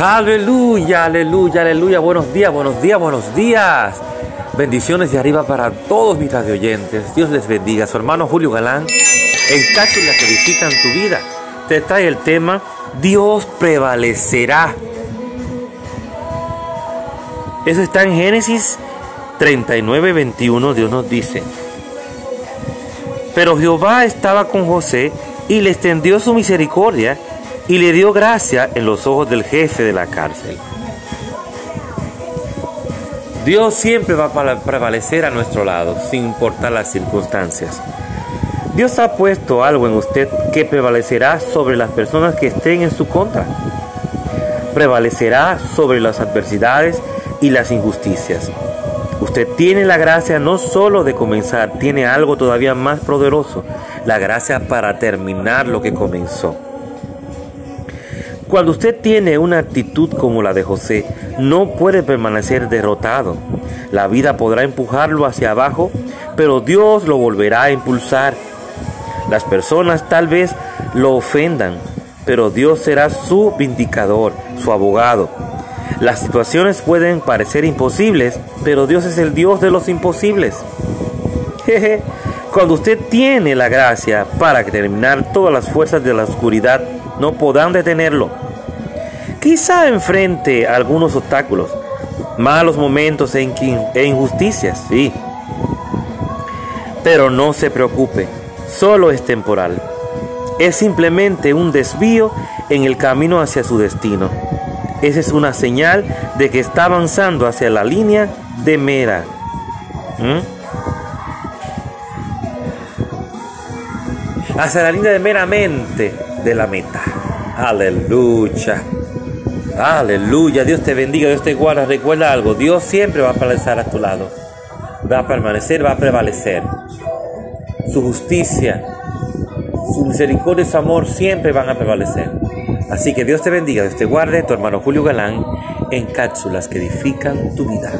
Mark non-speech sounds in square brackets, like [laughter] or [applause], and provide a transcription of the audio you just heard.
Aleluya, aleluya, aleluya. Buenos días, buenos días, buenos días. Bendiciones de arriba para todos mis oyentes. Dios les bendiga. Su hermano Julio Galán, en cápsulas que edifican tu vida, te trae el tema Dios prevalecerá. Eso está en Génesis 39, 21. Dios nos dice: Pero Jehová estaba con José y le extendió su misericordia y le dio gracia en los ojos del jefe de la cárcel. Dios siempre va a prevalecer a nuestro lado, sin importar las circunstancias. Dios ha puesto algo en usted que prevalecerá sobre las personas que estén en su contra. Prevalecerá sobre las adversidades y las injusticias. Usted tiene la gracia no solo de comenzar, tiene algo todavía más poderoso, la gracia para terminar lo que comenzó. Cuando usted tiene una actitud como la de José, no puede permanecer derrotado. La vida podrá empujarlo hacia abajo, pero Dios lo volverá a impulsar. Las personas tal vez lo ofendan, pero Dios será su vindicador, su abogado. Las situaciones pueden parecer imposibles, pero Dios es el Dios de los imposibles. [laughs] Cuando usted tiene la gracia para terminar todas las fuerzas de la oscuridad, no podrán detenerlo. Quizá enfrente algunos obstáculos, malos momentos e, e injusticias, sí. Pero no se preocupe, solo es temporal. Es simplemente un desvío en el camino hacia su destino. Esa es una señal de que está avanzando hacia la línea de mera. ¿Mm? Hacia la línea de meramente de la meta. Aleluya. Aleluya. Dios te bendiga, Dios te guarda. Recuerda algo. Dios siempre va a permanecer a tu lado. Va a permanecer, va a prevalecer. Su justicia, su misericordia y su amor siempre van a prevalecer. Así que Dios te bendiga, Dios te guarde. Tu hermano Julio Galán en cápsulas que edifican tu vida.